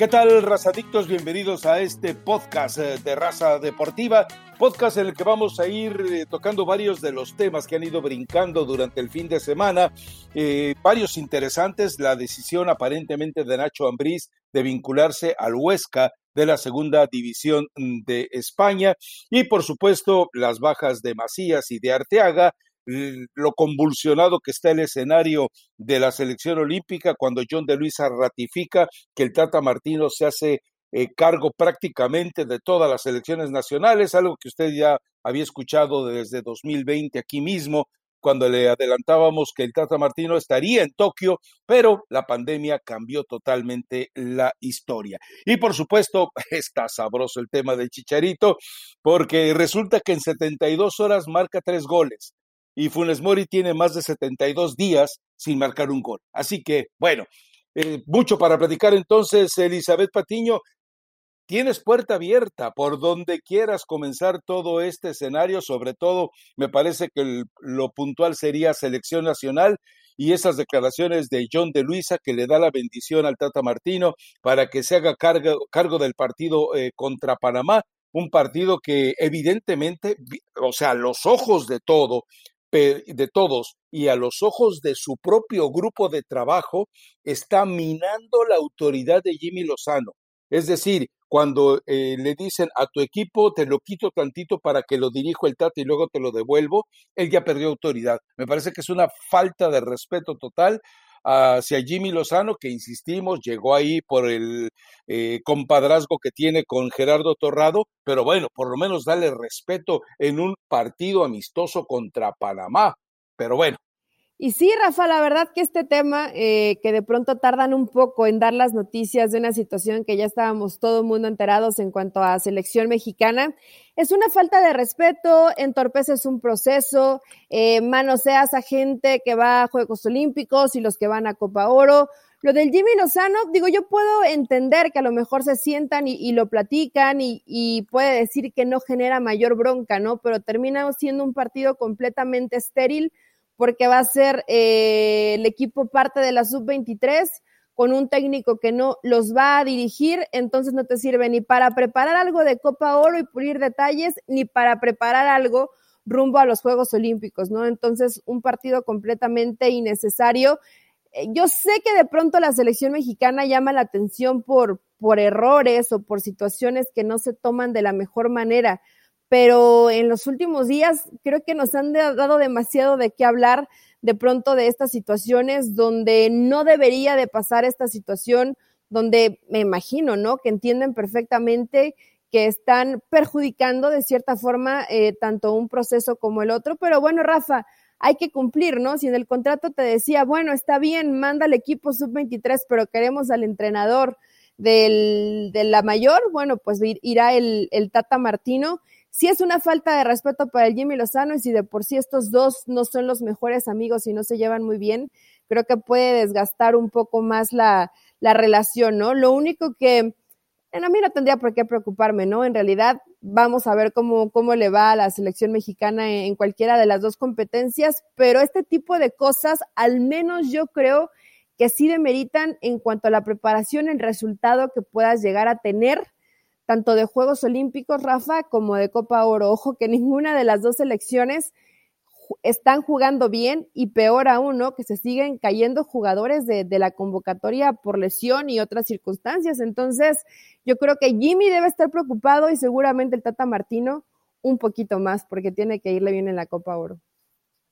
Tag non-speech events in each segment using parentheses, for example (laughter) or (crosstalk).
¿Qué tal, razadictos? Bienvenidos a este podcast eh, de Raza Deportiva, podcast en el que vamos a ir eh, tocando varios de los temas que han ido brincando durante el fin de semana, eh, varios interesantes, la decisión aparentemente de Nacho Ambriz de vincularse al Huesca de la segunda división mm, de España. Y por supuesto las bajas de Macías y de Arteaga, lo convulsionado que está el escenario de la selección olímpica cuando John de Luisa ratifica que el Tata Martino se hace eh, cargo prácticamente de todas las selecciones nacionales, algo que usted ya había escuchado desde 2020 aquí mismo, cuando le adelantábamos que el Tata Martino estaría en Tokio, pero la pandemia cambió totalmente la historia. Y por supuesto, (laughs) está sabroso el tema del Chicharito, porque resulta que en 72 horas marca tres goles y Funes Mori tiene más de 72 días sin marcar un gol. Así que, bueno, eh, mucho para platicar entonces, Elizabeth Patiño. Tienes puerta abierta por donde quieras comenzar todo este escenario, sobre todo me parece que lo puntual sería selección nacional y esas declaraciones de John de Luisa que le da la bendición al Tata Martino para que se haga cargo, del partido eh, contra Panamá, un partido que evidentemente, o sea, los ojos de todo, de todos y a los ojos de su propio grupo de trabajo está minando la autoridad de Jimmy Lozano. Es decir, cuando eh, le dicen a tu equipo te lo quito tantito para que lo dirijo el Tata y luego te lo devuelvo, él ya perdió autoridad. Me parece que es una falta de respeto total hacia Jimmy Lozano, que insistimos, llegó ahí por el eh, compadrazgo que tiene con Gerardo Torrado, pero bueno, por lo menos dale respeto en un partido amistoso contra Panamá. Pero bueno, y sí, Rafa, la verdad que este tema, eh, que de pronto tardan un poco en dar las noticias de una situación que ya estábamos todo el mundo enterados en cuanto a selección mexicana, es una falta de respeto, entorpeces un proceso, eh, manoseas a gente que va a Juegos Olímpicos y los que van a Copa Oro. Lo del Jimmy Lozano, digo, yo puedo entender que a lo mejor se sientan y, lo platican y, y, puede decir que no genera mayor bronca, ¿no? Pero termina siendo un partido completamente estéril porque va a ser eh, el equipo parte de la sub-23 con un técnico que no los va a dirigir, entonces no te sirve ni para preparar algo de Copa Oro y pulir detalles, ni para preparar algo rumbo a los Juegos Olímpicos, ¿no? Entonces, un partido completamente innecesario. Eh, yo sé que de pronto la selección mexicana llama la atención por, por errores o por situaciones que no se toman de la mejor manera, pero en los últimos días creo que nos han dado demasiado de qué hablar de pronto de estas situaciones donde no debería de pasar esta situación, donde me imagino, ¿no? Que entienden perfectamente que están perjudicando de cierta forma eh, tanto un proceso como el otro. Pero bueno, Rafa, hay que cumplir, ¿no? Si en el contrato te decía, bueno, está bien, manda al equipo sub-23, pero queremos al entrenador del, de la mayor, bueno, pues irá el, el Tata Martino si es una falta de respeto para el Jimmy Lozano y si de por sí estos dos no son los mejores amigos y no se llevan muy bien, creo que puede desgastar un poco más la, la relación, ¿no? Lo único que a mí no tendría por qué preocuparme, ¿no? En realidad vamos a ver cómo, cómo le va a la selección mexicana en cualquiera de las dos competencias, pero este tipo de cosas, al menos yo creo que sí demeritan en cuanto a la preparación, el resultado que puedas llegar a tener tanto de Juegos Olímpicos, Rafa, como de Copa Oro. Ojo que (laughs) ninguna de las dos selecciones están jugando bien y peor aún, ¿no? Que se siguen cayendo jugadores de, de, la convocatoria por lesión y otras circunstancias. Entonces, yo creo que Jimmy debe estar preocupado y seguramente el Tata Martino un poquito más porque tiene que irle bien en la Copa Oro.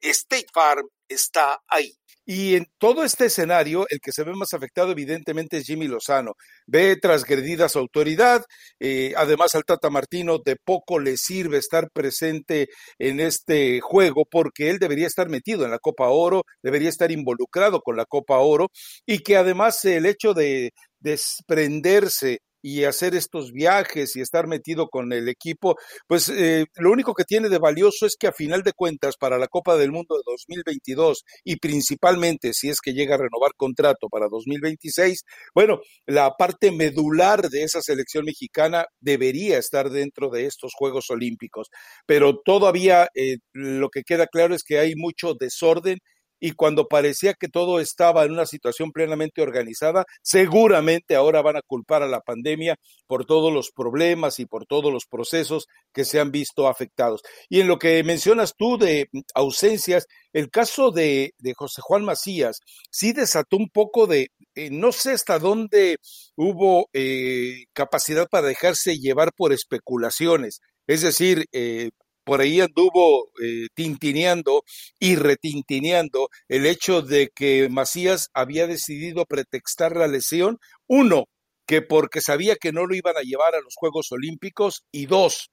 State Farm está ahí. Y en todo este escenario, el que se ve más afectado evidentemente es Jimmy Lozano. Ve transgredida su autoridad, eh, además al Tata Martino de poco le sirve estar presente en este juego porque él debería estar metido en la Copa Oro, debería estar involucrado con la Copa Oro y que además el hecho de desprenderse y hacer estos viajes y estar metido con el equipo, pues eh, lo único que tiene de valioso es que a final de cuentas para la Copa del Mundo de 2022 y principalmente si es que llega a renovar contrato para 2026, bueno, la parte medular de esa selección mexicana debería estar dentro de estos Juegos Olímpicos, pero todavía eh, lo que queda claro es que hay mucho desorden y cuando parecía que todo estaba en una situación plenamente organizada, seguramente ahora van a culpar a la pandemia por todos los problemas y por todos los procesos que se han visto afectados. Y en lo que mencionas tú de ausencias, el caso de, José Juan Macías sí desató un poco de, eh, no sé hasta dónde hubo eh, capacidad para dejarse llevar por especulaciones. Es decir, eh, por ahí anduvo eh, tintineando y retintineando el hecho de que Macías había decidido pretextar la lesión, uno, que porque sabía que no lo iban a llevar a los Juegos Olímpicos, y dos,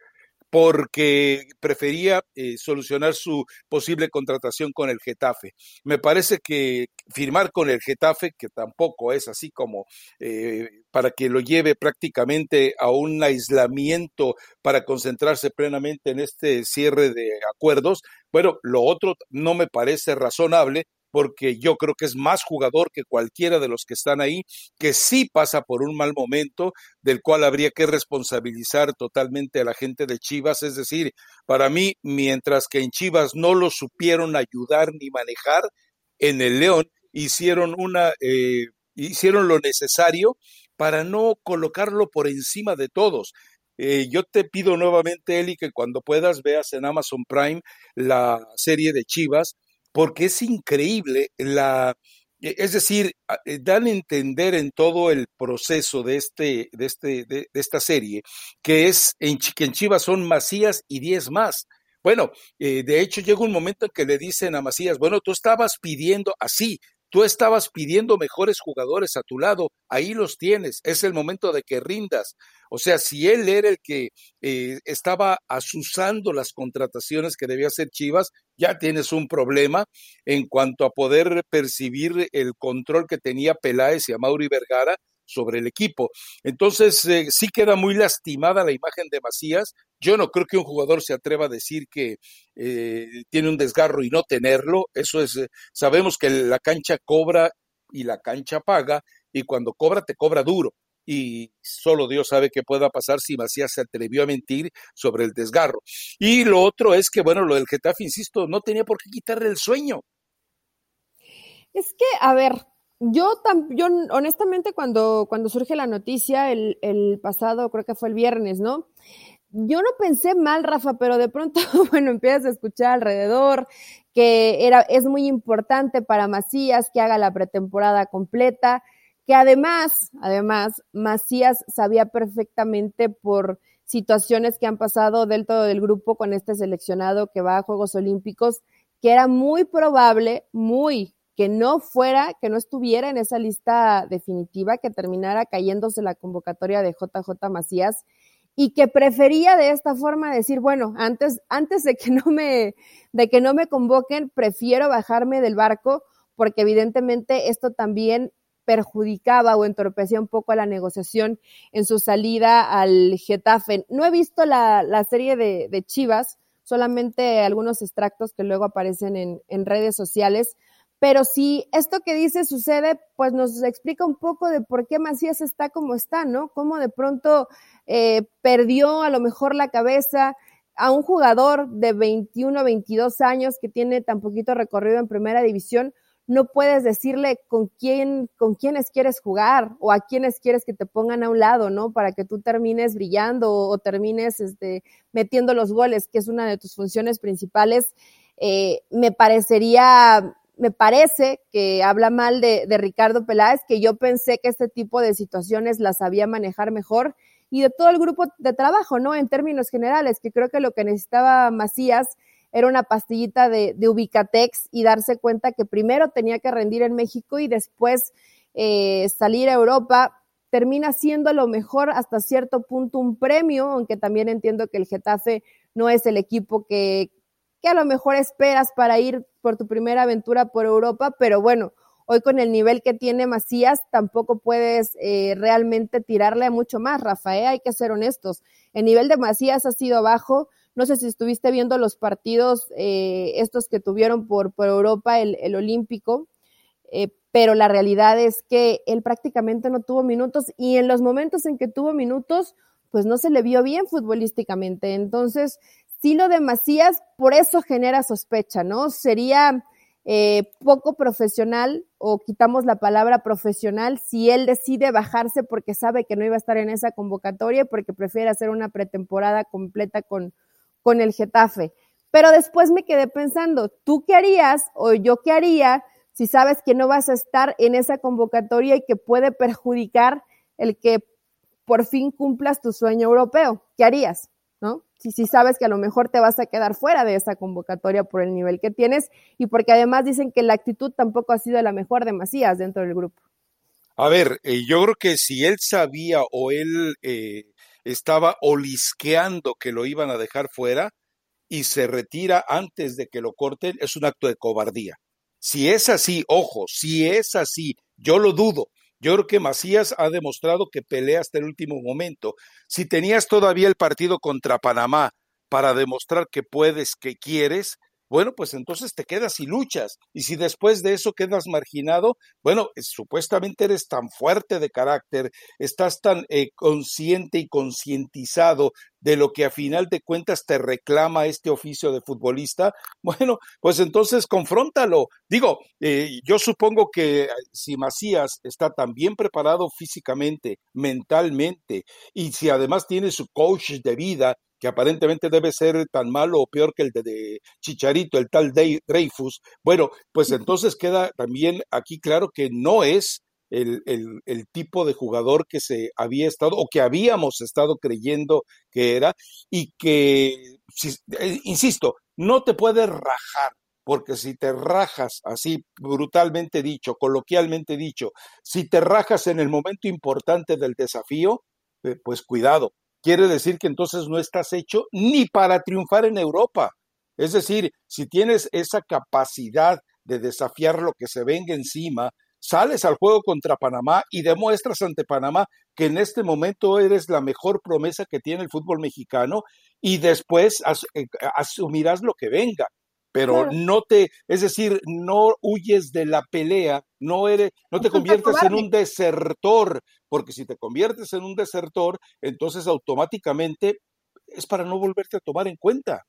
porque prefería eh, solucionar su posible contratación con el Getafe. Me parece que firmar con el Getafe, que tampoco es así como eh, para que lo lleve prácticamente a un aislamiento para concentrarse plenamente en este cierre de acuerdos, bueno, lo otro no me parece razonable porque yo creo que es más jugador que cualquiera de los que están ahí, que sí pasa por un mal momento, del cual habría que responsabilizar totalmente a la gente de Chivas. Es decir, para mí, mientras que en Chivas no lo supieron ayudar ni manejar, en el León hicieron una, eh, hicieron lo necesario para no colocarlo por encima de todos. Eh, yo te pido nuevamente, Eli, que cuando puedas veas en Amazon Prime la serie de Chivas, porque es increíble la, e, es decir, eh, dan a entender en todo el proceso de, este, de, este, de, esta serie que es en, que en Chivas son Macías y 10 más. Bueno, eh, de hecho llega un momento en que le dicen a Macías, bueno, tú estabas pidiendo así, Tú estabas pidiendo mejores jugadores a tu lado, ahí los tienes, es el momento de que rindas. O sea, si él era el que eh, estaba asusando las contrataciones que debía hacer Chivas, ya tienes un problema en cuanto a poder percibir el control que tenía Peláez y a Mauri Vergara sobre el equipo. Entonces, eh, sí queda muy lastimada la imagen de Macías. Yo no creo que un jugador se atreva a decir que eh, tiene un desgarro y no tenerlo. Eso es, eh, sabemos que la cancha cobra y la cancha paga, y cuando cobra, te cobra duro. Y solo Dios sabe qué pueda pasar si Macías se atrevió a mentir sobre el desgarro. Y lo otro es que, bueno, lo del Getafe, insisto, no tenía por qué quitarle el sueño. Es que, a ver, yo, yo honestamente cuando, cuando surge la noticia el, el pasado, creo que fue el viernes, ¿no? Yo no pensé mal, Rafa, pero de pronto, (laughs) bueno, empiezas a escuchar alrededor que era, es muy importante para Macías que haga la pretemporada completa, que además, además, Macías sabía perfectamente por situaciones que han pasado del todo del grupo con este seleccionado que va a Juegos Olímpicos, que era muy probable, muy que no fuera, que no estuviera en esa lista definitiva, que terminara cayéndose la convocatoria de JJ Macías y que prefería de esta forma decir, bueno, antes, antes de que (laughs) no me, de que no me convoquen, prefiero bajarme del barco, porque evidentemente esto también perjudicaba o entorpecía un poco la negociación en su salida al Getafe. No he visto la, la serie de, Chivas, solamente algunos extractos que luego aparecen en, en redes sociales, pero si esto que dice sucede, pues nos explica un poco de por qué Macías está como está, ¿no? Cómo de pronto eh, perdió a lo mejor la cabeza a un jugador de 21, 22 años que tiene tan poquito recorrido en primera división, no puedes decirle con quién, con quiénes quieres jugar o a quiénes quieres que te pongan a un lado, ¿no? Para que tú termines brillando o, termines este, metiendo los goles, que es una de tus funciones principales. Eh, me parecería me parece que habla mal de, Ricardo Peláez, que yo pensé que este tipo de situaciones las sabía manejar mejor y de todo el grupo de trabajo, ¿no? En términos generales, que creo que lo que necesitaba Macías era una pastillita de, Ubicatex y darse cuenta que primero tenía que rendir en México y después eh, salir a Europa. Termina siendo lo mejor hasta cierto punto un premio, aunque también entiendo que el Getafe no es el equipo que, que a lo mejor esperas para ir por tu primera aventura por Europa, pero bueno, Hoy con el nivel que tiene Macías, tampoco puedes eh, realmente tirarle mucho más, Rafael, hay que ser honestos. El nivel de Macías ha sido bajo. No sé si estuviste viendo los partidos eh, estos que tuvieron por, por Europa, el, el Olímpico, eh, pero la realidad es que él prácticamente no tuvo minutos y en los momentos en que tuvo minutos, pues no se le vio bien futbolísticamente. Entonces, sí lo de Macías, por eso genera sospecha, ¿no? Sería eh, poco profesional o quitamos la palabra profesional si él decide bajarse porque sabe que no iba a estar en esa convocatoria y porque prefiere hacer una pretemporada completa con, con el Getafe. Pero después me quedé pensando, ¿tú qué harías o yo qué haría si sabes que no vas a estar en esa convocatoria y que puede perjudicar el que por fin cumplas tu sueño europeo? ¿Qué harías? ¿No? Si, sabes que a lo mejor te vas a quedar fuera de esa convocatoria por el nivel que tienes y porque además dicen que la actitud tampoco ha sido la mejor de Macías dentro del grupo. A ver, eh, yo creo que si él sabía o él eh, estaba olisqueando que lo iban a dejar fuera y se retira antes de que lo corten, es un acto de cobardía. Si es así, ojo, si es así, yo lo dudo, yo Macías ha demostrado que pelea hasta el último momento. Si tenías todavía el partido contra Panamá para demostrar que puedes, que quieres, bueno, pues entonces te quedas y luchas. Y si después de eso quedas marginado, bueno, supuestamente eres tan fuerte de carácter, estás tan eh, consciente y concientizado de lo que a final de cuentas te reclama este oficio de futbolista, (laughs) bueno, pues entonces confróntalo. Digo, eh, yo supongo que si Macías está tan bien preparado físicamente, mentalmente, y si además tiene su coach de vida, que aparentemente debe ser tan malo o peor que el de, Chicharito, el tal Dreyfus, bueno, pues entonces queda también aquí claro que no es el, el, tipo de jugador que se había estado o que habíamos estado creyendo que era y que, eh, insisto, no te puedes rajar, porque si te rajas así brutalmente dicho, coloquialmente dicho, si te rajas en el momento importante del desafío, eh, pues cuidado, quiere decir que entonces no estás hecho ni para triunfar en Europa. Es decir, si tienes esa capacidad de desafiar lo que se venga encima, sales al juego contra Panamá y demuestras ante Panamá que en este momento eres la mejor promesa que tiene el fútbol mexicano y después eh, asumirás lo que venga pero no te, es decir, no huyes de la pelea, no eres, no te conviertes en un desertor, porque si te conviertes en un desertor, entonces automáticamente es para no volverte a tomar en cuenta.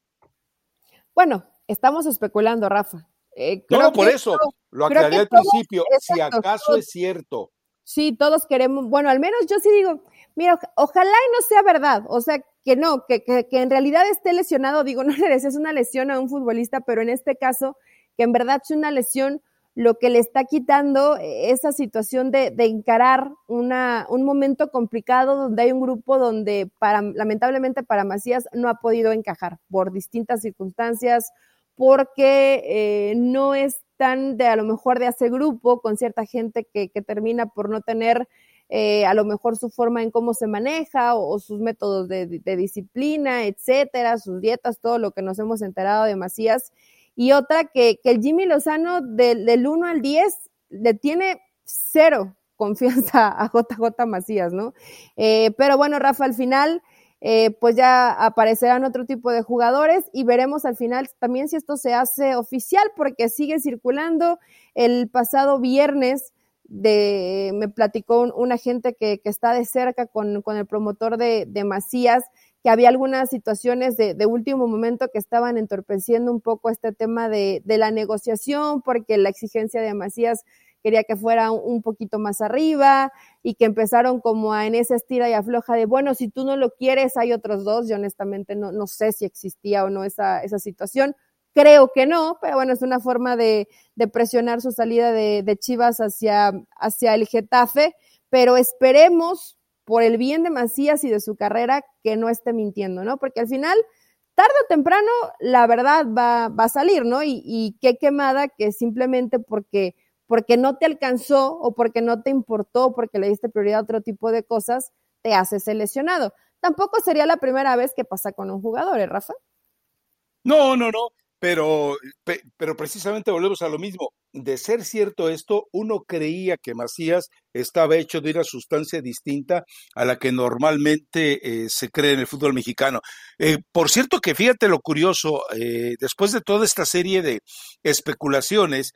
Bueno, estamos especulando, Rafa. Eh, no, por eso, lo aclaré al principio, si acaso es cierto. Sí, todos queremos, bueno, al menos yo sí digo, mira, ojalá y no sea verdad, o sea, que no, que, que, que en realidad esté lesionado, digo, (laughs) no le desees una lesión a un futbolista, pero en este caso, que en verdad es una lesión, lo que le está quitando esa situación de, de encarar una, un momento complicado donde hay un grupo donde para, lamentablemente para Macías no ha podido encajar por distintas circunstancias, porque eh, no es tan de a lo mejor de hacer grupo con cierta gente que, que termina por no tener eh, a lo mejor su forma en cómo se maneja o, sus métodos de, disciplina, etcétera, sus dietas, todo lo que nos hemos enterado de Macías. Y otra que, que el Jimmy Lozano del 1 al 10 le tiene cero confianza (laughs) a JJ Macías, ¿no? Eh, pero bueno, Rafa, al final, eh, pues ya aparecerán otro tipo de jugadores y veremos al final también si esto se hace oficial, porque sigue circulando. El pasado viernes de, me platicó una gente que, que está de cerca con, el promotor de, de, Macías, que había algunas situaciones de, último momento que estaban entorpeciendo un poco este tema de, de, la negociación, porque la exigencia de Macías quería que fuera un, poquito más arriba y que empezaron como a en esa estira y afloja de, bueno, si tú no lo quieres, hay otros dos. Yo honestamente no, no sé si existía o no esa, esa situación. Creo que no, pero bueno, es una forma de, de presionar su salida de, de, Chivas hacia, hacia el Getafe, pero esperemos por el bien de Macías y de su carrera que no esté mintiendo, ¿no? Porque al final, tarde o temprano, la verdad va, va a salir, ¿no? Y, y qué quemada que simplemente porque, porque no te alcanzó o porque no te importó, porque le diste prioridad a otro tipo de cosas, te haces seleccionado. Tampoco sería la primera vez que pasa con un jugador, ¿eh, Rafa? No, no, no pero, pero precisamente volvemos a lo mismo. de ser cierto esto, uno creía que Macías estaba hecho de una sustancia distinta a la que normalmente eh, se cree en el fútbol mexicano. Eh, por cierto que fíjate lo curioso, eh, después de toda esta serie de especulaciones,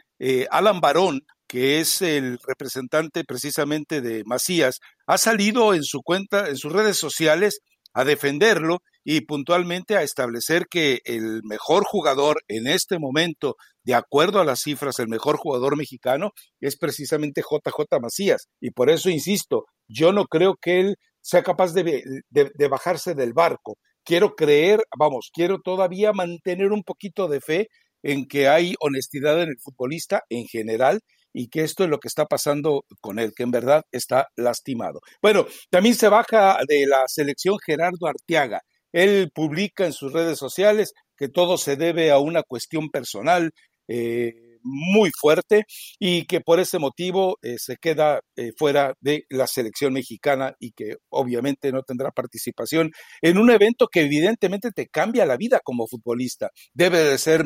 Alan Barón, que es el representante precisamente de Macías, ha salido en su cuenta, en sus redes sociales, a defenderlo y puntualmente a establecer que el mejor jugador en este momento, de acuerdo a las cifras, el mejor jugador mexicano es precisamente JJ Macías. Y por eso insisto, yo no creo que él sea capaz de, de, bajarse del barco. Quiero creer, vamos, quiero todavía mantener un poquito de fe en que hay honestidad en el futbolista en general y que esto es lo que está pasando con él, que en verdad está lastimado. Bueno, también se baja de la selección Gerardo Arteaga. Él publica en sus redes sociales que todo se debe a una cuestión personal. Eh, muy fuerte y que por ese motivo eh, se queda eh, fuera de la selección mexicana y que obviamente no tendrá participación en un evento que evidentemente te cambia la vida como futbolista. Debe de ser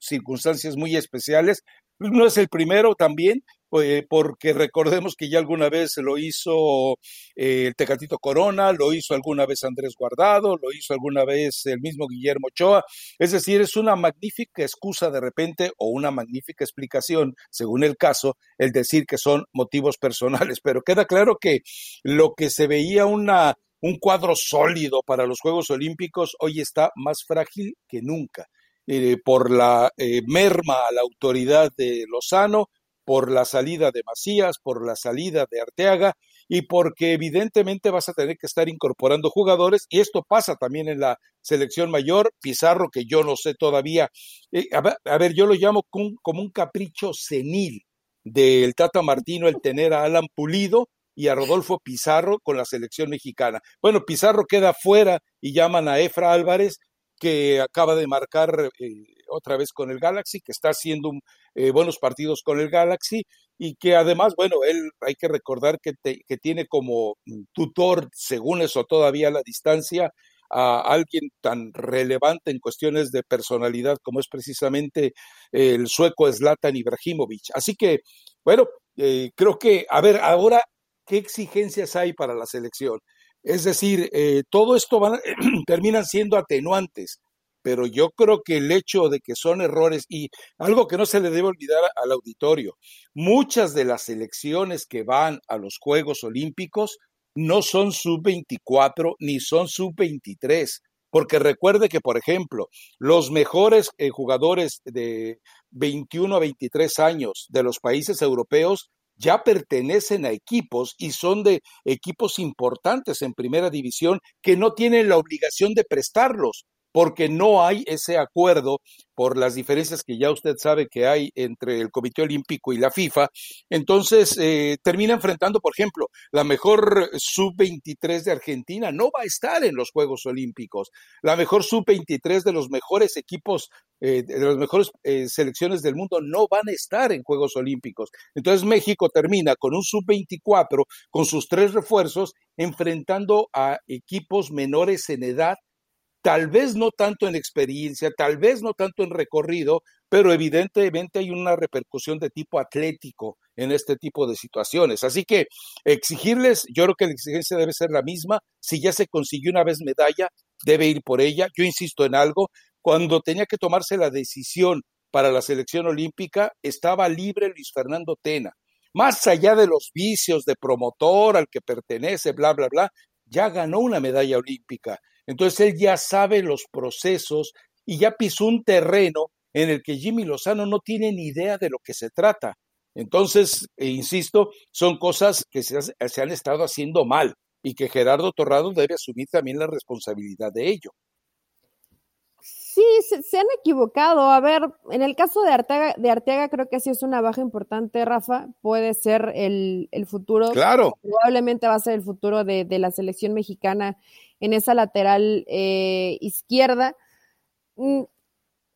circunstancias muy especiales no es el primero también, eh, porque recordemos que ya alguna vez lo hizo eh, el Tecatito Corona, lo hizo alguna vez Andrés Guardado, lo hizo alguna vez el mismo Guillermo Ochoa. Es decir, es una magnífica excusa de repente o una magnífica explicación, según el caso, el decir que son motivos personales. (laughs) Pero queda claro que lo que se veía una, un cuadro sólido para los Juegos Olímpicos hoy está más frágil que nunca. Eh, por la merma a la autoridad de Lozano, por la salida de Macías, por la salida de Arteaga y porque evidentemente vas a tener que estar incorporando jugadores y esto pasa también en la selección mayor, Pizarro que yo no sé todavía, eh, a, ver, yo lo llamo como un capricho senil del Tata Martino el tener a Alan Pulido y a Rodolfo Pizarro con la selección mexicana. Bueno, Pizarro queda fuera y llaman a Efra Álvarez que acaba de marcar eh, otra vez con el Galaxy, que está haciendo eh, buenos partidos con el Galaxy y que además, bueno, él hay que recordar que, que tiene como tutor, según eso todavía a la distancia, a alguien tan relevante en cuestiones de personalidad como es precisamente el sueco Zlatan Ibrahimovic. Así que, bueno, eh, creo que, a ver, ahora, ¿qué exigencias hay para la selección? Es decir, eh, todo esto van, (clears throat) terminan siendo atenuantes, pero yo creo que el hecho de que son errores y algo que no se le debe olvidar al auditorio, muchas de las selecciones que van a los Juegos Olímpicos no son sub-24 ni son sub-23. Porque recuerde que, por ejemplo, los mejores eh, jugadores de 21 a 23 años de los países europeos ya pertenecen a equipos y son de equipos importantes en primera división que no tienen la obligación de prestarlos porque no hay ese acuerdo por las diferencias que ya usted sabe que hay entre el Comité Olímpico y la FIFA, entonces eh, termina enfrentando, por ejemplo, la mejor sub-23 de Argentina no va a estar en los Juegos Olímpicos, la mejor sub-23 de los mejores equipos, eh, de las mejores eh, selecciones del mundo no van a estar en Juegos Olímpicos. Entonces México termina con un sub-24, con sus tres refuerzos, enfrentando a equipos menores en edad tal vez no tanto en experiencia, tal vez no tanto en recorrido, pero evidentemente hay una repercusión de tipo atlético en este tipo de situaciones. Así que exigirles, yo creo que la exigencia debe ser la misma. Si ya se consiguió una vez medalla, debe ir por ella. Yo insisto en algo, cuando tenía que tomarse la decisión para la selección olímpica, estaba libre Luis Fernando Tena. Más allá de los vicios de promotor al que pertenece, bla, bla, bla, ya ganó una medalla olímpica. Entonces él ya sabe los procesos y ya pisó un terreno en el que Jimmy Lozano no tiene ni idea de lo que se trata. Entonces, e insisto, son cosas que se, se han estado haciendo mal y que Gerardo Torrado debe asumir también la responsabilidad de ello. Sí, se, han equivocado. A ver, en el caso de Arteaga, de Arteaga creo que sí es una baja importante, Rafa. Puede ser el, futuro. Claro. Probablemente va a ser el futuro de, la selección mexicana en esa lateral eh, izquierda. Mm,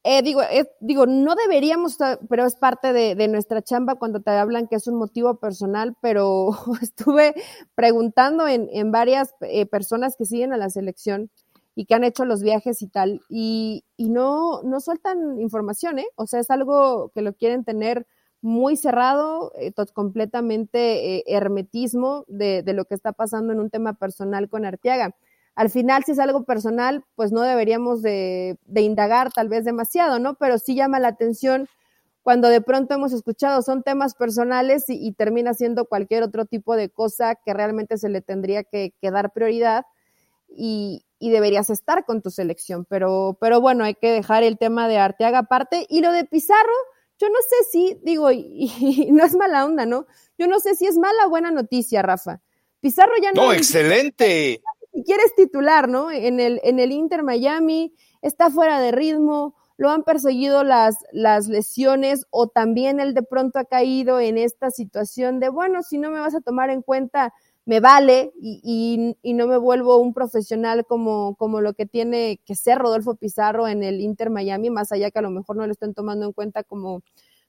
eh, digo, digo, no deberíamos, pero es parte de, nuestra chamba cuando te hablan que es un motivo personal, pero (laughs) estuve preguntando en, en varias eh, personas que siguen a la selección y que han hecho los viajes y tal, y, y no, no sueltan información, ¿eh? O sea, es algo que lo quieren tener muy cerrado, eh, completamente eh, hermetismo de, de, lo que está pasando en un tema personal con Arteaga. Al final, si es algo personal, pues no deberíamos de, de indagar tal vez demasiado, ¿no? Pero sí llama la atención cuando de pronto hemos escuchado son temas personales y, termina siendo cualquier otro tipo de cosa que realmente se le tendría que, dar prioridad y, deberías estar con tu selección. Pero, pero bueno, hay que dejar el tema de Arteaga aparte. Y lo de Pizarro, yo no sé si, digo, y, (laughs) no es mala onda, ¿no? Yo no sé si es mala o buena noticia, Rafa. Pizarro ya no. No, excelente. Si quieres titular, ¿no? En el, en el Inter Miami, está fuera de ritmo lo han perseguido las, las lesiones o también él de pronto ha caído en esta situación de, bueno, si no me vas a tomar en cuenta, me vale y, y, no me vuelvo un profesional como, lo que tiene que ser Rodolfo Pizarro en el Inter Miami, más allá que a lo mejor no lo estén tomando en cuenta como,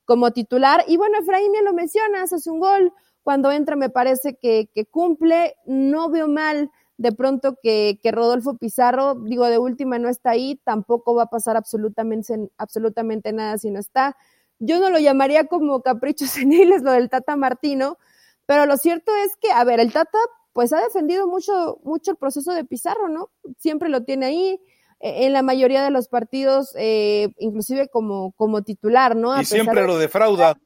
como titular. Y bueno, Efraín ya lo mencionas, hace un gol, cuando entra me parece que, que cumple, no veo mal de pronto que, que, Rodolfo Pizarro, digo, de última no está ahí, tampoco va a pasar absolutamente, absolutamente nada si no está. Yo no lo llamaría como caprichos (laughs) seniles lo del Tata Martino, pero lo cierto es que, a ver, el Tata pues ha defendido mucho, mucho el proceso de Pizarro, ¿no? Siempre lo tiene ahí, e, en la mayoría de los partidos, eh, inclusive como, como titular, ¿no? y siempre lo defrauda.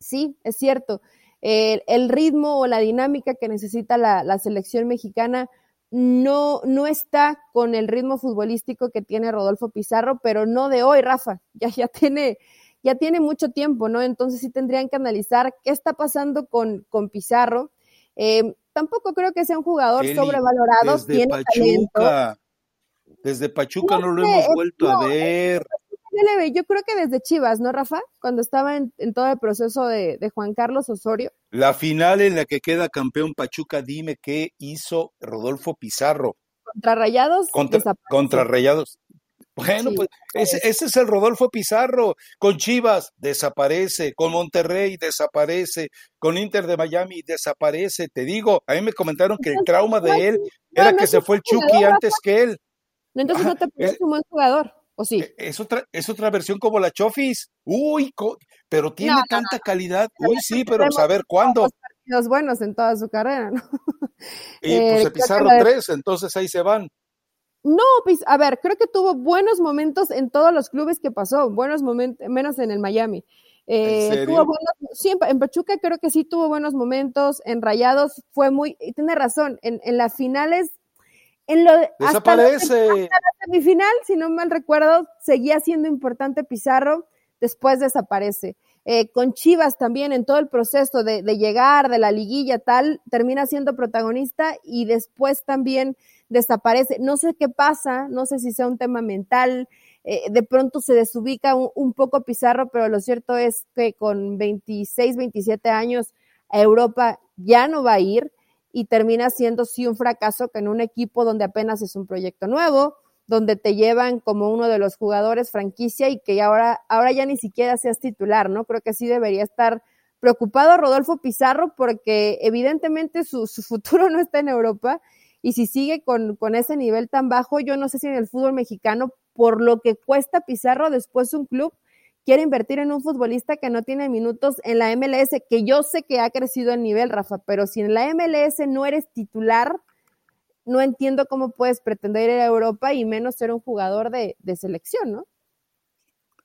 Sí, es cierto el ritmo o la dinámica que necesita la, selección mexicana no, no está con el ritmo futbolístico que tiene Rodolfo Pizarro, pero no de hoy, Rafa, ya, ya tiene, ya tiene mucho tiempo, ¿no? Entonces sí tendrían que analizar qué está pasando con, con Pizarro. Eh, tampoco creo que sea un jugador sobrevalorado, tiene talento. Desde Pachuca no, lo hemos vuelto a ver yo creo que desde Chivas, ¿no, Rafa? Cuando estaba en, todo el proceso de, Juan Carlos Osorio. La final en la que queda campeón Pachuca, dime qué hizo Rodolfo Pizarro. Contra Rayados. Contra, Rayados. Bueno, pues ese, es el Rodolfo Pizarro. Con Chivas desaparece, con Monterrey desaparece, con Inter de Miami desaparece. Te digo, a mí me comentaron que el trauma de él era que se fue el Chucky antes que él. Entonces no te parece un buen jugador. ¿O sí? E, es otra, es otra versión como la Chofis. Uy, pero tiene tanta calidad. Uy, sí, pero saber cuándo. Los buenos en toda su carrera, ¿no? (laughs) Y pues se Pizarro tres, entonces ahí se van. No, a ver, creo que tuvo buenos momentos en todos los clubes que pasó, buenos momentos, menos en el Miami. Eh, tuvo buenos, sí, en, Pachuca creo que sí tuvo buenos momentos, en Rayados fue muy, y tiene razón, en, en las finales en lo, Desaparece. Hasta, la semifinal, si no mal recuerdo, seguía siendo importante Pizarro, después desaparece. Eh, con Chivas también en todo el proceso de, llegar de la liguilla tal, termina siendo protagonista y después también desaparece. No sé qué pasa, no sé si sea un tema mental, eh, de pronto se desubica un, un, poco Pizarro, pero lo cierto es que con 26, 27 años a Europa ya no va a ir y termina siendo sí un fracaso que en un equipo donde apenas es un proyecto nuevo, donde te llevan como uno de los jugadores franquicia y que ahora, ahora ya ni siquiera seas titular, ¿no? Creo que sí debería estar preocupado Rodolfo Pizarro porque evidentemente su, su futuro (laughs) no está en Europa y si sigue con, con ese nivel tan bajo, yo no sé si en el fútbol mexicano, por lo que cuesta Pizarro después un club, quiere invertir en un futbolista que no tiene minutos en la MLS, que yo sé que ha crecido el nivel, Rafa, pero si en la MLS no eres titular, no entiendo cómo puedes pretender ir a Europa y menos ser un jugador de, selección, ¿no?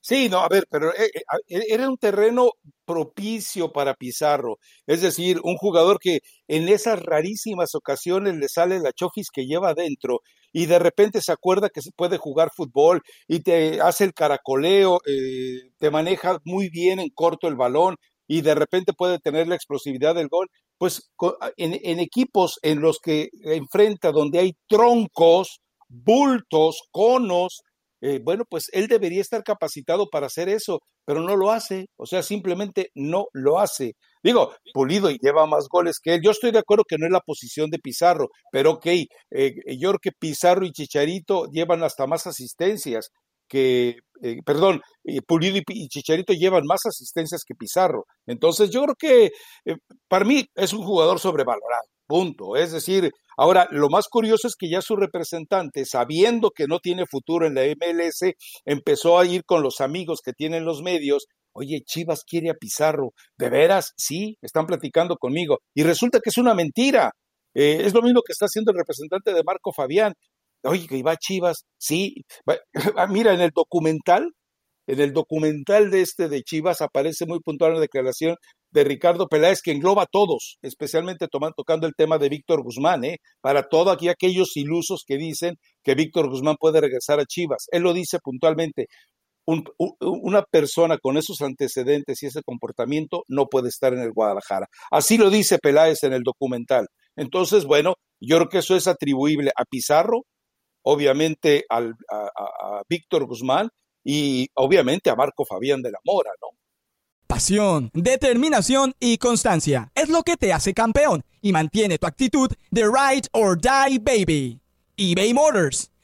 Sí, no, a ver, pero eh, eh, e, era un terreno propicio para Pizarro, es decir, un jugador que en esas rarísimas ocasiones le sale la chofis que lleva adentro y de repente se acuerda que se puede jugar fútbol y te hace el caracoleo, eh, te maneja muy bien en corto el balón y de repente puede tener la explosividad del gol, pues en, en equipos en los que enfrenta donde hay troncos, bultos, conos, eh, bueno, pues él debería estar capacitado para hacer eso, pero no lo hace, o sea, simplemente no lo hace. Digo, Pulido y lleva más goles que él. Yo estoy de acuerdo que no es la posición de Pizarro, pero ok, eh, yo creo que Pizarro y Chicharito llevan hasta más asistencias que, eh, perdón, Pulido y, Chicharito llevan más asistencias que Pizarro. Entonces yo creo que para mí es un jugador sobrevalorado. Punto. Es decir, ahora lo más curioso es que ya su representante, sabiendo que no tiene futuro en la MLS, empezó a ir con los amigos que tienen los medios oye, Chivas quiere a Pizarro, ¿de veras? Sí, están platicando conmigo. Y resulta que es una mentira. Eh, es lo mismo que está haciendo el representante de Marco Fabián. Oye, que iba a Chivas, sí. (laughs) Ah, mira, en el documental, en el documental de este de Chivas aparece muy puntual la declaración de Ricardo Peláez que engloba a todos, especialmente tomando, tocando el tema de Víctor Guzmán, ¿eh? para todos aquí aquellos ilusos que dicen que Víctor Guzmán puede regresar a Chivas. Él lo dice puntualmente, una persona con esos antecedentes y ese comportamiento no puede estar en el Guadalajara. Así lo dice Peláez en el documental. Entonces, bueno, yo creo que eso es atribuible a Pizarro, obviamente a, a Víctor Guzmán y obviamente a Marco Fabián de la Mora, ¿no? Pasión, determinación y constancia es lo que te hace campeón y mantiene tu actitud de ride or die baby. eBay Motors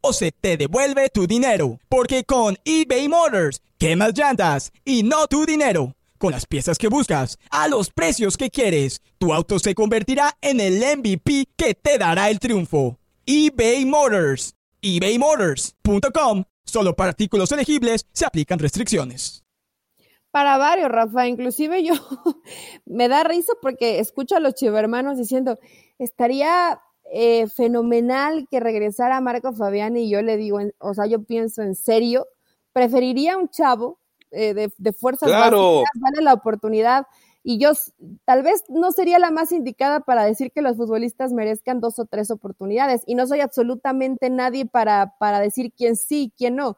o se te devuelve tu dinero. Porque con eBay Motors, quemas llantas y no tu dinero. Con las piezas que buscas, a los precios que quieres, tu auto se convertirá en el MVP que te dará el triunfo. eBay Motors. ebaymotors.com Solo para artículos elegibles se aplican restricciones. Para varios, Rafa. Inclusive yo (laughs) me da risa porque escucho a los chivermanos diciendo, estaría eh, fenomenal que regresara Marco Fabián y yo le digo, o sea, yo pienso en serio, preferiría un chavo eh, de, de, fuerzas claro. básicas, la oportunidad y yo tal vez no sería la más indicada para decir que los futbolistas merezcan dos o tres oportunidades y no soy absolutamente nadie para, para decir quién sí y quién no.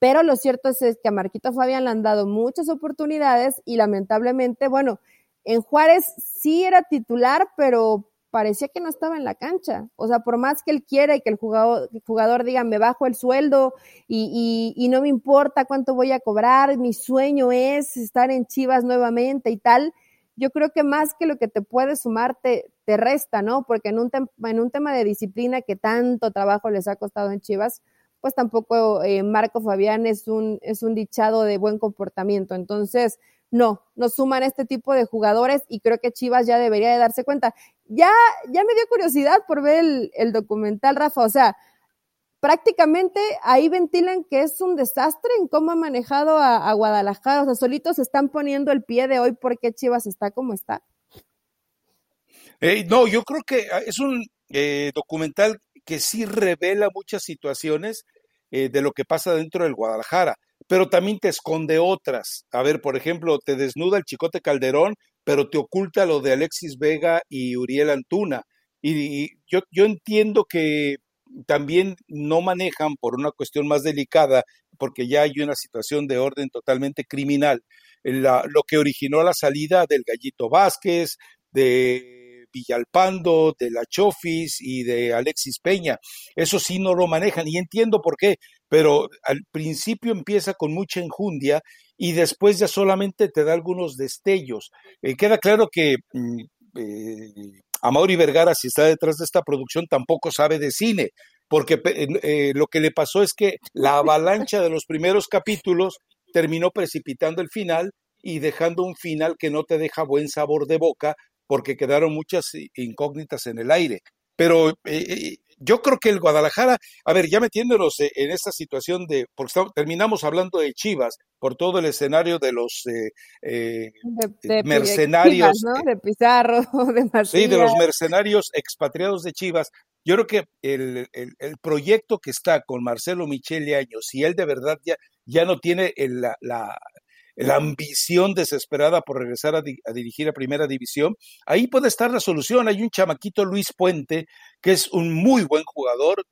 Pero lo cierto es, es que a Marquito Fabián le han dado muchas oportunidades y lamentablemente, bueno, en Juárez sí era titular, pero parecía que no estaba en la cancha. O sea, por más que él quiera y que el jugador, el jugador diga, me bajo el sueldo y, y, y, no me importa cuánto voy a cobrar, mi sueño es estar en Chivas nuevamente y tal, yo creo que más que lo que te puede sumar, te, te resta, ¿no? Porque en un, en un tema de disciplina que tanto trabajo les ha costado en Chivas, pues tampoco eh, Marco Fabián es un, es un dichado de buen comportamiento. Entonces, no, nos suman este tipo de jugadores y creo que Chivas ya debería de darse cuenta. Ya, ya me dio curiosidad por ver el, documental, Rafa. O sea, prácticamente ahí ventilan que es un desastre en cómo ha manejado a, Guadalajara. O sea, solitos están poniendo el pie de hoy porque Chivas está como está. No, yo creo que ah, es un eh, documental que sí revela muchas situaciones eh, de lo que pasa dentro del Guadalajara, pero también te esconde otras. A ver, por ejemplo, te desnuda el Chicote Calderón, pero te oculta lo de Alexis Vega y Uriel Antuna. Y, yo, yo entiendo que también no manejan por una cuestión más delicada, porque ya hay una situación de orden totalmente criminal, la, lo que originó la salida del Gallito Vázquez, de Villalpando, de la Chofis y de Alexis Peña. Eso sí no lo manejan y entiendo por qué, pero al principio empieza con mucha enjundia y después ya solamente te da algunos destellos. Eh, queda claro que mm, eh, Amaury Vergara, si está detrás de esta producción, tampoco sabe de cine, porque eh, lo que le pasó es que la avalancha de los primeros capítulos terminó precipitando el final y dejando un final que no te deja buen sabor de boca, porque quedaron muchas incógnitas en el aire. Pero eh, yo creo que el Guadalajara, a ver, ya metiéndonos eh, en esta situación de, porque estamos, terminamos hablando de Chivas, por todo el escenario de los eh, eh, de, de, mercenarios. Chivas, ¿no? de Pizarro, (laughs) de Macías. Sí, de los mercenarios expatriados de Chivas. Yo creo que el, el, el proyecto que está con Marcelo Michele Años, si él de verdad ya, ya no tiene el, la, la, la ambición desesperada por regresar a, di a, dirigir a primera división, ahí puede estar la solución. Hay un chamaquito Luis Puente, que es un muy buen jugador,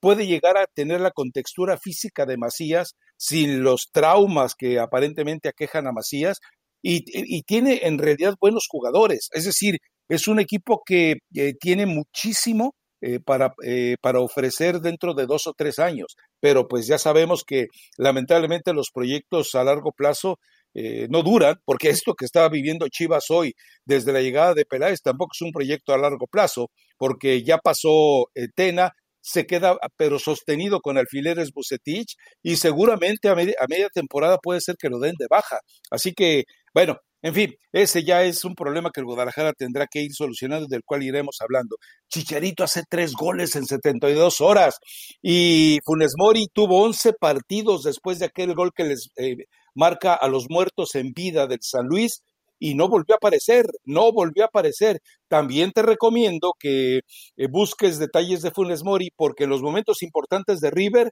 puede llegar a tener la contextura física de Macías sin los traumas que aparentemente aquejan a Macías y, y tiene en realidad buenos jugadores. Es decir, es un equipo que eh, tiene muchísimo eh, para, eh, para ofrecer dentro de dos o tres años. Pero pues ya sabemos que lamentablemente los proyectos a largo plazo eh, no duran, porque esto que estaba viviendo Chivas hoy desde la llegada de Peláez tampoco es un proyecto a largo plazo, porque ya pasó Tena, se queda pero sostenido con alfileres Bucetich y seguramente a, media, a media temporada puede ser que lo den de baja. Así que, bueno, en fin, ese ya es un problema que el Guadalajara tendrá que ir solucionando, del cual iremos hablando. Chicharito hace tres goles en 72 horas y Funes Mori tuvo 11 partidos después de aquel gol que les eh, marca a los muertos en vida del San Luis y no volvió a aparecer, no volvió a aparecer. También te recomiendo que eh, busques detalles de Funes Mori porque en los momentos importantes de River,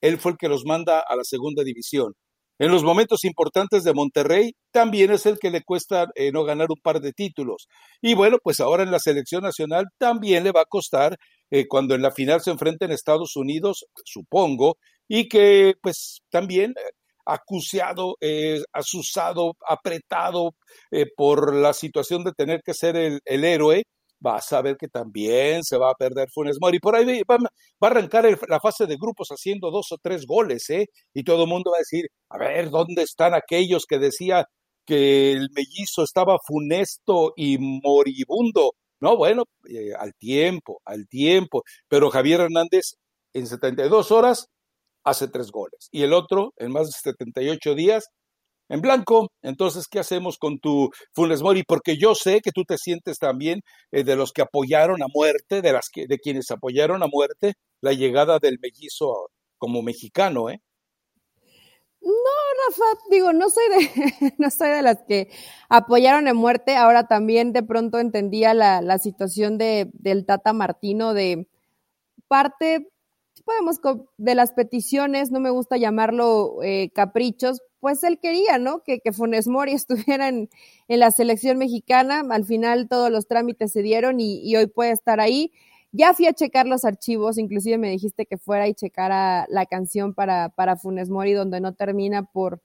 él fue el que los manda a la segunda división. En los momentos importantes de Monterrey, también es el que le cuesta eh, no ganar un par de títulos. Y bueno, pues ahora en la selección nacional también le va a costar eh, cuando en la final se enfrenten Estados Unidos, supongo, y que pues también eh, acuciado, asusado, apretado por la situación de tener que ser el, el héroe, vas a ver que también se va a perder Funes Mori. Por ahí va, a arrancar la fase de grupos haciendo dos o tres goles, ¿eh? Y todo el mundo va a decir, a ver, ¿dónde están aquellos que decía que el mellizo estaba funesto y moribundo? No, bueno, eh, al tiempo, al tiempo. Pero Javier Hernández en 72 horas hace tres goles. Y el otro, en más de 78 días, en blanco. Entonces, ¿qué hacemos con tu Funes Mori? Porque yo sé que tú te sientes también eh, de los que apoyaron a muerte, de las que, de quienes apoyaron a muerte la llegada del mellizo como mexicano, ¿eh? No, Rafa, digo, no soy de, (laughs) no soy de las que apoyaron a muerte. Ahora también de pronto entendía la, la situación de, del Tata Martino de parte, podemos, de las peticiones, no me gusta llamarlo eh, caprichos, pues él quería, ¿no? Que, que Funes Mori (laughs) estuviera en, la selección mexicana. Al final todos los trámites se dieron y, hoy puede estar ahí. Ya fui a checar los archivos, inclusive me dijiste que fuera y checara la canción para, para Funes Mori, donde no termina por,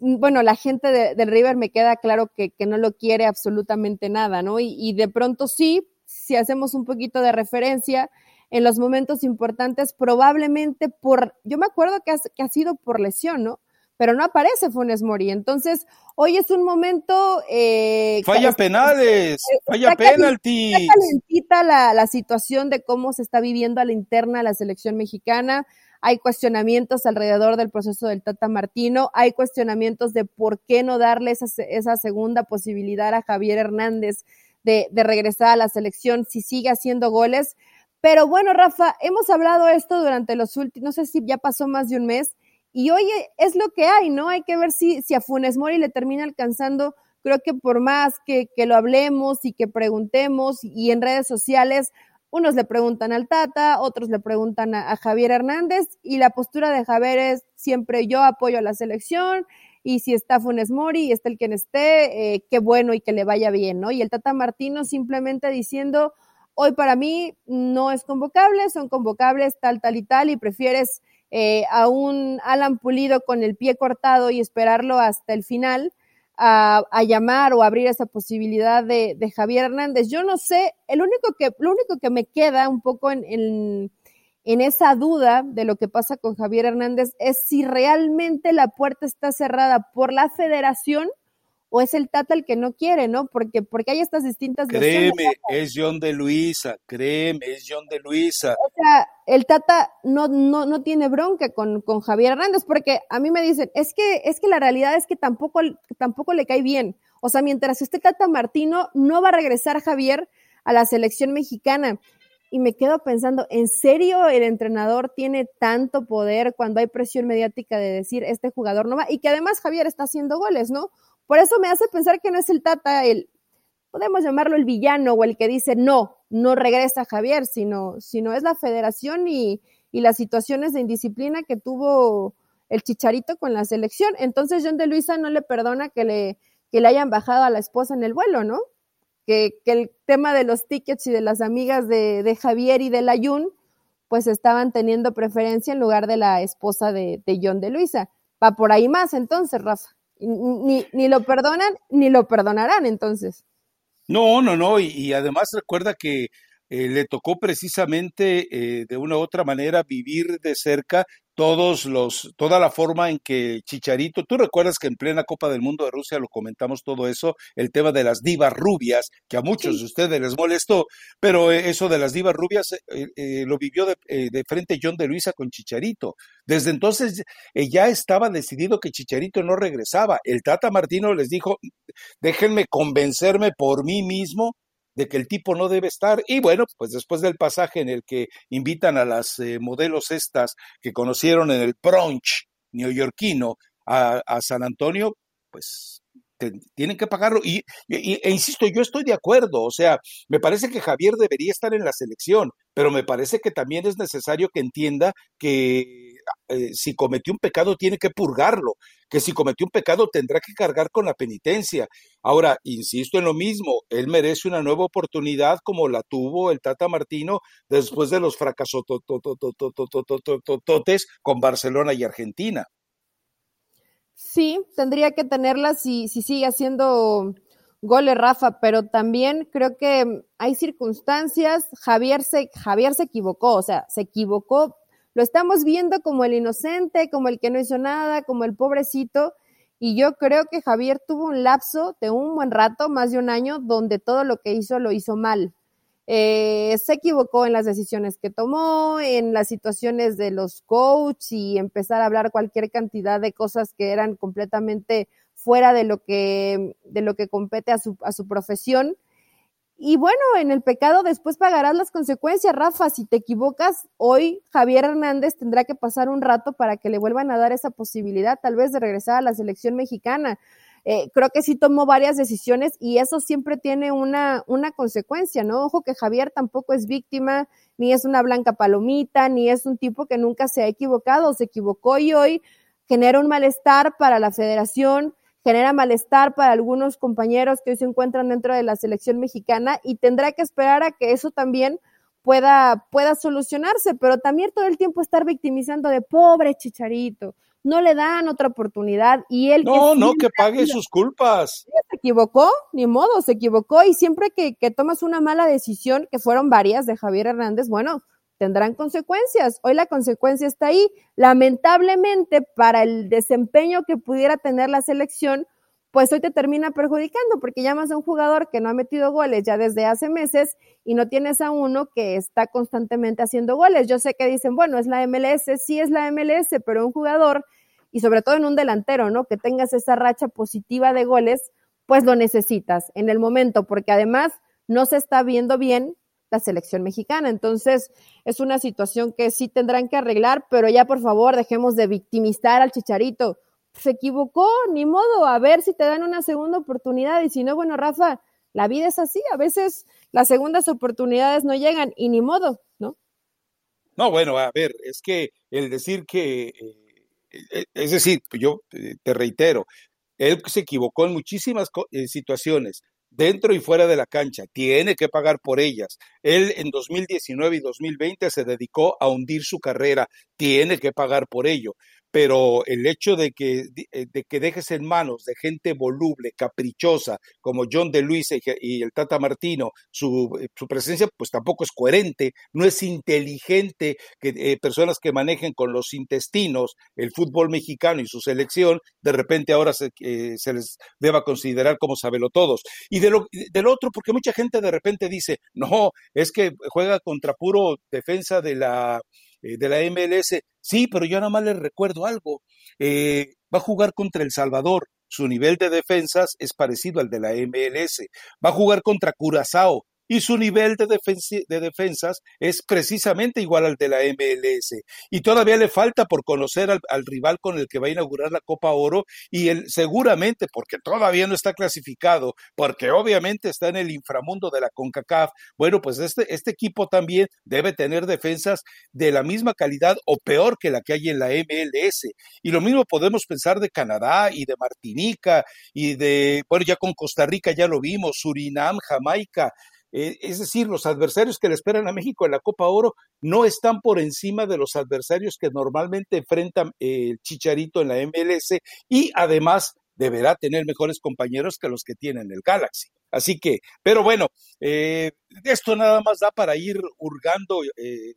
bueno, la gente de, del River me queda claro que, que, no lo quiere absolutamente nada, ¿no? Y, y, de pronto sí, si hacemos un poquito de referencia, en los momentos importantes, probablemente por, yo me acuerdo que, que ha sido por lesión, ¿no? pero no aparece Funes Mori. Entonces, hoy es un momento... Eh, falla penales, falla penalti. Está calentita la, la situación de cómo se está viviendo a la interna la selección mexicana. Hay cuestionamientos alrededor del proceso del Tata Martino, hay cuestionamientos de por qué no darle esa, esa segunda posibilidad a Javier Hernández de, de regresar a la selección si sigue haciendo goles. Pero bueno, Rafa, hemos hablado esto durante los últimos, no sé si ya pasó más de un mes, y hoy es lo que hay, ¿no? Hay que ver si, si a Funes Mori le termina alcanzando, creo que por más que, que lo hablemos y que preguntemos y en redes sociales, unos le preguntan al Tata, otros le preguntan a, Javier Hernández y la postura de Javier es siempre yo apoyo a la selección y si está Funes Mori y está el quien esté, eh, qué bueno y que le vaya bien, ¿no? Y el Tata Martino simplemente diciendo, hoy para mí no es convocable, son convocables tal, tal y tal y prefieres eh, a un Alan Pulido con el pie cortado y esperarlo hasta el final a, llamar o abrir esa posibilidad de, Javier Hernández. Yo no sé, el único que, lo único que me queda un poco en, en, en esa duda de lo que pasa con Javier Hernández es si realmente la puerta está cerrada por la federación o es el Tata el que no quiere, ¿no? Porque, porque hay estas distintas Créeme, es John de Luisa, créeme, es John de Luisa. O sea, el Tata no, no, no tiene bronca con, con Javier Hernández, porque a mí me dicen, es que, es que la realidad es que tampoco, tampoco le cae bien. O sea, mientras esté Tata Martino, no va a regresar Javier a la selección mexicana. Y me quedo pensando, ¿en serio el entrenador tiene tanto poder cuando hay presión mediática de decir este jugador no va? Y que además Javier está haciendo goles, ¿no? Por eso me hace pensar que no es el Tata el, podemos llamarlo el villano o el que dice no, no regresa Javier, sino, sino es la federación y, y las situaciones de indisciplina que tuvo el Chicharito con la selección. Entonces John de Luisa no le perdona que le, que le hayan bajado a la esposa en el vuelo, ¿no? Que, que el tema de los tickets y de las amigas de, de Javier y de la Jun, pues estaban teniendo preferencia en lugar de la esposa de, de John de Luisa. Va por ahí más entonces, Rafa. Ni, ni lo perdonan ni lo perdonarán entonces. No, no, no, y, además recuerda que eh, le tocó precisamente eh, de una u otra manera vivir de cerca todos los, toda la forma en que Chicharito, tú recuerdas que en plena Copa del Mundo de Rusia lo comentamos todo eso, el tema de las divas rubias, que a muchos de ustedes les molestó, pero eh, eso de las divas rubias lo vivió de, de, frente John de Luisa con Chicharito. Desde entonces ya estaba decidido que Chicharito no regresaba. El Tata Martino les dijo, déjenme convencerme por mí mismo de que el tipo no debe estar. Y bueno, pues después del pasaje en el que invitan a las eh, modelos estas que conocieron en el brunch neoyorquino a, San Antonio, pues tienen que pagarlo. Y, e insisto, yo estoy de acuerdo, o sea, me parece que Javier debería estar en la selección, pero me parece que también es necesario que entienda que eh, si cometió un pecado tiene que purgarlo, que si cometió un pecado tendrá que cargar con la penitencia. Ahora, insisto en lo mismo, él merece una nueva oportunidad como la tuvo el Tata Martino después de los fracasos con Barcelona y Argentina. Sí, tendría que tenerla si, si sigue haciendo goles Rafa, pero también creo que hay circunstancias, Javier se, Javier se equivocó, o sea, se equivocó, lo estamos viendo como el inocente, como el que no hizo nada, como el pobrecito, y yo creo que Javier tuvo un lapso de un buen rato, más de un año, donde todo lo que hizo lo hizo mal. Eh, se equivocó en las decisiones que tomó, en las situaciones de los coaches y empezar a hablar cualquier cantidad de cosas que eran completamente fuera de lo que, de lo que compete a su, a su profesión. Y bueno, en el pecado después pagarás las consecuencias, Rafa. Si te equivocas, hoy Javier Hernández tendrá que pasar un rato para que le vuelvan a dar esa posibilidad, tal vez de regresar a la selección mexicana. Eh, creo que sí tomó varias decisiones y eso siempre tiene una, una consecuencia, ¿no? Ojo que Javier tampoco es víctima, ni es una blanca palomita, ni es un tipo que nunca se ha equivocado, se equivocó y hoy genera un malestar para la federación, genera malestar para algunos compañeros que hoy se encuentran dentro de la selección mexicana y tendrá que esperar a que eso también pueda, pueda solucionarse, pero también todo el tiempo estar victimizando de pobre chicharito, no le dan otra oportunidad y él... No, no, que pague sus culpas. Se equivocó, ni modo, se equivocó y siempre que, que tomas una mala decisión, que fueron varias de Javier Hernández, bueno, tendrán consecuencias. Hoy la consecuencia está ahí. Lamentablemente, para el desempeño que pudiera tener la selección, pues hoy te termina perjudicando porque llamas a un jugador que no ha metido goles ya desde hace meses y no tienes a uno que está constantemente haciendo goles. Yo sé que dicen, bueno, es la MLS, sí es la MLS, pero un jugador y sobre todo en un delantero, ¿no? Que tengas esa racha positiva de goles, pues lo necesitas en el momento, porque además no se está viendo bien la selección mexicana. Entonces, es una situación que sí tendrán que arreglar, pero ya por favor dejemos de victimizar al chicharito se equivocó, ni modo, a ver si te dan una segunda oportunidad y si no, bueno, Rafa, la vida es así, a veces las segundas oportunidades no llegan y ni modo, ¿no? No, bueno, a ver, es que el decir que, eh, es decir, yo eh, te reitero, él se equivocó en muchísimas eh, situaciones, dentro y fuera de la cancha, tiene que pagar por ellas. Él en 2019 y 2020 se dedicó a hundir su carrera, tiene que pagar por ello pero el hecho de que, eh, de que dejes en manos de gente voluble, caprichosa, como John de Luis y el Tata Martino, su, eh, su presencia pues tampoco es coherente, no es inteligente que eh, personas que manejen con los intestinos el fútbol mexicano y su selección, de repente ahora se, se les deba considerar como todos. Y de lo, del otro, porque mucha gente de repente dice, no, es que juega contra puro defensa de la de la MLS. Sí, pero yo nada más les recuerdo algo. Eh, va a jugar contra El Salvador. Su nivel de defensas es parecido al de la MLS. Va a jugar contra Curazao y su nivel de, de, defensas es precisamente igual al de la MLS. Y todavía le falta por conocer al, rival con el que va a inaugurar la Copa Oro y él seguramente, porque todavía no está clasificado, porque obviamente está en el inframundo de la CONCACAF, bueno, pues este, este equipo también debe tener defensas de la misma calidad o peor que la que hay en la MLS. Y lo mismo podemos pensar de Canadá y de Martinica y de, bueno, ya con Costa Rica ya lo vimos, Surinam, Jamaica, eh, es decir, los adversarios que le esperan a México en la Copa Oro no están por encima de los adversarios que normalmente enfrentan el Chicharito en la MLS y además deberá tener mejores compañeros que los que tienen el Galaxy. Así que, pero bueno, eh, esto nada más da para ir hurgando eh,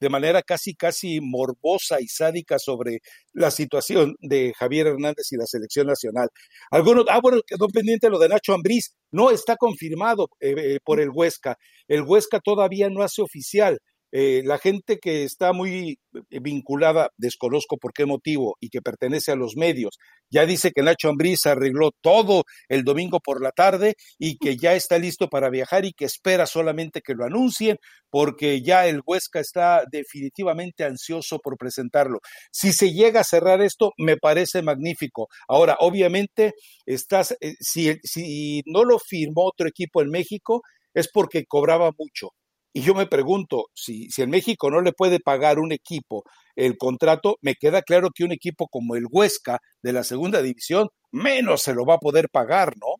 de manera casi, casi morbosa y sádica sobre la situación de Javier Hernández y la selección nacional. Algunos, ah, bueno, quedó pendiente lo de Nacho Ambriz, no está confirmado eh, eh, por el Huesca. El Huesca todavía no hace oficial eh, la gente que está muy vinculada, desconozco por qué motivo, y que pertenece a los medios, ya dice que Nacho Ambriz arregló todo el domingo por la tarde y que ya está listo para viajar y que espera solamente que lo anuncien porque ya el Huesca está definitivamente ansioso por presentarlo. Si se llega a cerrar esto, me parece magnífico. Ahora, obviamente, estás, eh, si no lo firmó otro equipo en México, es porque cobraba mucho y yo me pregunto, si, si en México no le puede pagar un equipo el contrato, me queda claro que un equipo como el Huesca de la segunda división, menos se lo va a poder pagar, ¿no?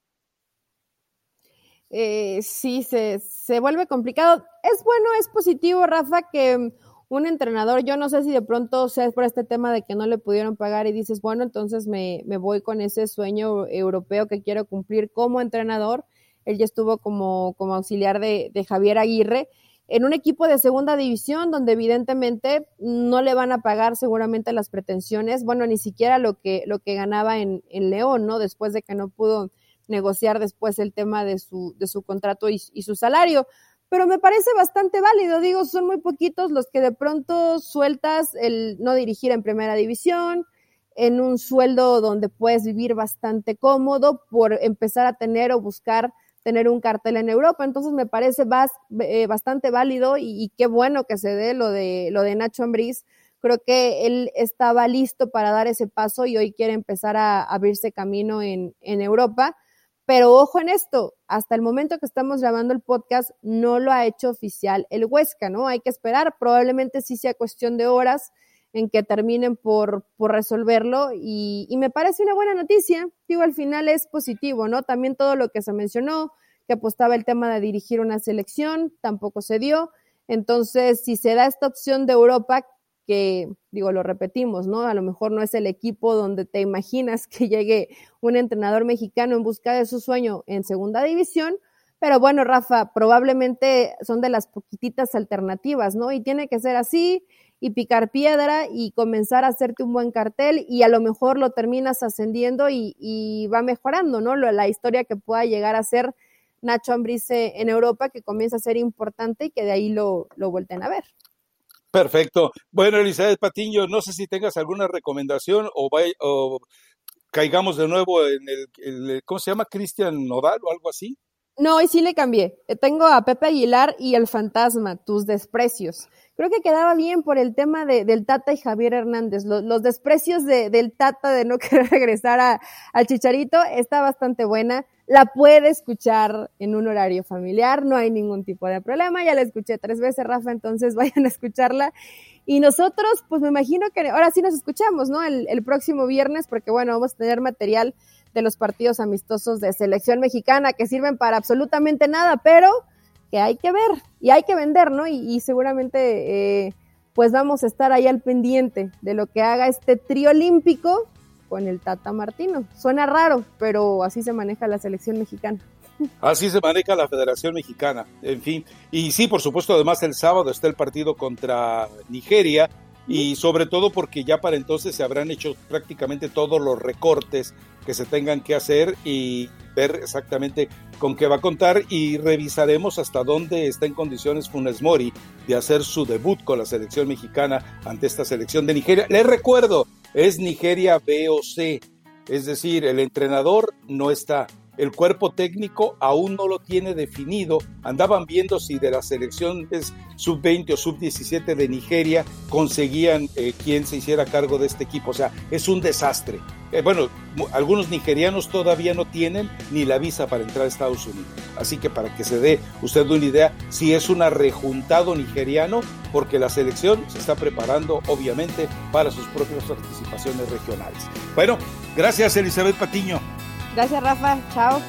Eh, sí, se, se vuelve complicado. Es bueno, es positivo, Rafa, que un entrenador, yo no sé si de pronto sea por este tema de que no le pudieron pagar y dices, bueno, entonces me, me voy con ese sueño europeo que quiero cumplir como entrenador él ya estuvo como, como auxiliar de, Javier Aguirre en un equipo de segunda división donde evidentemente no le van a pagar seguramente las pretensiones, bueno, ni siquiera lo que, lo que ganaba en, en León, ¿no? Después de que no pudo negociar después el tema de su, de su contrato y, y, su salario. Pero me parece bastante válido, digo, son muy poquitos los que de pronto sueltas el no dirigir en primera división, en un sueldo donde puedes vivir bastante cómodo por empezar a tener o buscar tener un cartel en Europa. Entonces me parece eh, bastante válido y, qué bueno que se dé lo de, lo de Nacho Ambriz. Creo que él estaba listo para dar ese paso y hoy quiere empezar a abrirse camino en, en Europa. Pero ojo en esto, hasta el momento que estamos grabando el podcast no lo ha hecho oficial el Huesca, ¿no? Hay que esperar, probablemente sí sea cuestión de horas en que terminen por, por resolverlo y, y, me parece una buena noticia. Digo, al final es positivo, ¿no? También todo lo que se mencionó, que apostaba el tema de dirigir una selección, tampoco se dio. Entonces, si se da esta opción de Europa, que digo, lo repetimos, ¿no? A lo mejor no es el equipo donde te imaginas que llegue un entrenador mexicano en busca de su sueño en segunda división, pero bueno, Rafa, probablemente son de las poquititas alternativas, ¿no? Y tiene que ser así y picar piedra y comenzar a hacerte un buen cartel y a lo mejor lo terminas ascendiendo y, va mejorando, ¿no? La historia que pueda llegar a ser Nacho Ambrice en Europa, que comienza a ser importante y que de ahí lo, lo vuelten a ver. Perfecto. Bueno, Elizabeth Patiño, no sé si tengas alguna recomendación o, o caigamos de nuevo en el, el ¿cómo se llama? Cristian Nodal o algo así. No, hoy sí le cambié. Tengo a Pepe Aguilar y El Fantasma, tus desprecios creo que quedaba bien por el tema de, del Tata y Javier Hernández. Los, desprecios de, del Tata de no (laughs) querer regresar a, al Chicharito está bastante buena. La puede escuchar en un horario familiar, no hay ningún tipo de problema. Ya la escuché tres veces, Rafa, entonces (laughs) vayan a escucharla. Y nosotros, pues me imagino que ahora sí nos escuchamos, ¿no? El, el próximo viernes, porque bueno, vamos a tener material de los partidos amistosos de selección mexicana que sirven para absolutamente nada, pero que hay que ver y hay que vender, ¿no? Y, seguramente eh, pues vamos a estar ahí al pendiente de lo que haga este trío olímpico con el Tata Martino. Suena raro, pero así se maneja la selección mexicana. Así se maneja la Federación Mexicana, en fin. Y sí, por supuesto, además el sábado está el partido contra Nigeria y sobre todo porque ya para entonces se habrán hecho prácticamente todos los recortes que se tengan que hacer y ver exactamente con qué va a contar y revisaremos hasta dónde está en condiciones Funes Mori de hacer su debut con la selección mexicana ante esta selección de Nigeria. Les recuerdo, es Nigeria B o C, es decir, el entrenador no está, el cuerpo técnico aún no lo tiene definido. Andaban viendo si de las selecciones sub-20 o sub-17 de Nigeria conseguían eh, quien se hiciera cargo de este equipo. O sea, es un desastre. Eh, bueno, algunos nigerianos todavía no tienen ni la visa para entrar a Estados Unidos. Así que para que se dé usted una idea, si es un rejuntado nigeriano, porque la selección se está preparando obviamente para sus propias participaciones regionales. Bueno, gracias Elizabeth Patiño. Gracias, Rafa. Chao.